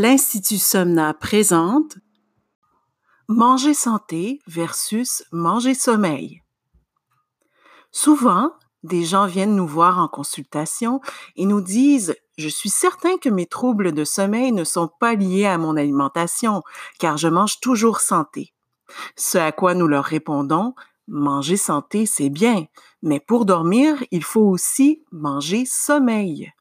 l'Institut Somna présente Manger santé versus manger sommeil. Souvent, des gens viennent nous voir en consultation et nous disent Je suis certain que mes troubles de sommeil ne sont pas liés à mon alimentation, car je mange toujours santé. Ce à quoi nous leur répondons Manger santé, c'est bien, mais pour dormir, il faut aussi manger sommeil.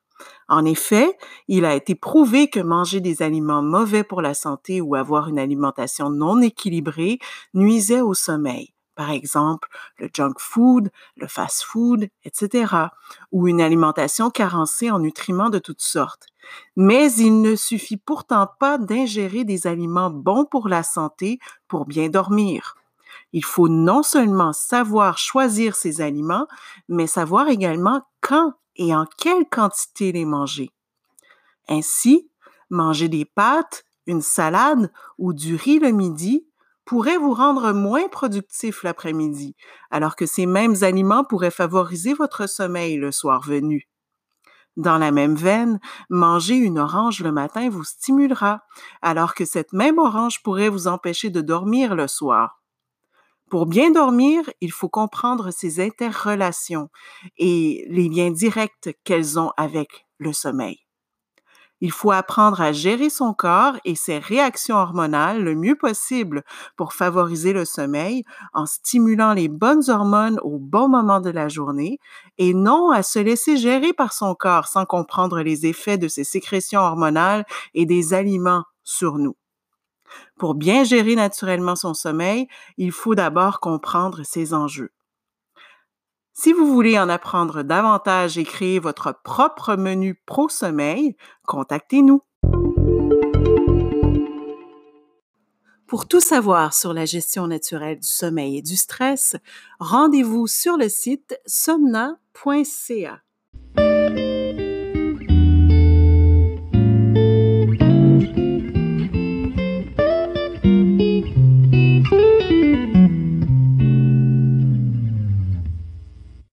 En effet, il a été prouvé que manger des aliments mauvais pour la santé ou avoir une alimentation non équilibrée nuisait au sommeil. Par exemple, le junk food, le fast food, etc. ou une alimentation carencée en nutriments de toutes sortes. Mais il ne suffit pourtant pas d'ingérer des aliments bons pour la santé pour bien dormir. Il faut non seulement savoir choisir ces aliments, mais savoir également quand et en quelle quantité les manger. Ainsi, manger des pâtes, une salade ou du riz le midi pourrait vous rendre moins productif l'après-midi, alors que ces mêmes aliments pourraient favoriser votre sommeil le soir venu. Dans la même veine, manger une orange le matin vous stimulera, alors que cette même orange pourrait vous empêcher de dormir le soir. Pour bien dormir, il faut comprendre ces interrelations et les liens directs qu'elles ont avec le sommeil. Il faut apprendre à gérer son corps et ses réactions hormonales le mieux possible pour favoriser le sommeil en stimulant les bonnes hormones au bon moment de la journée et non à se laisser gérer par son corps sans comprendre les effets de ses sécrétions hormonales et des aliments sur nous. Pour bien gérer naturellement son sommeil, il faut d'abord comprendre ses enjeux. Si vous voulez en apprendre davantage et créer votre propre menu pro-sommeil, contactez-nous. Pour tout savoir sur la gestion naturelle du sommeil et du stress, rendez-vous sur le site somna.ca.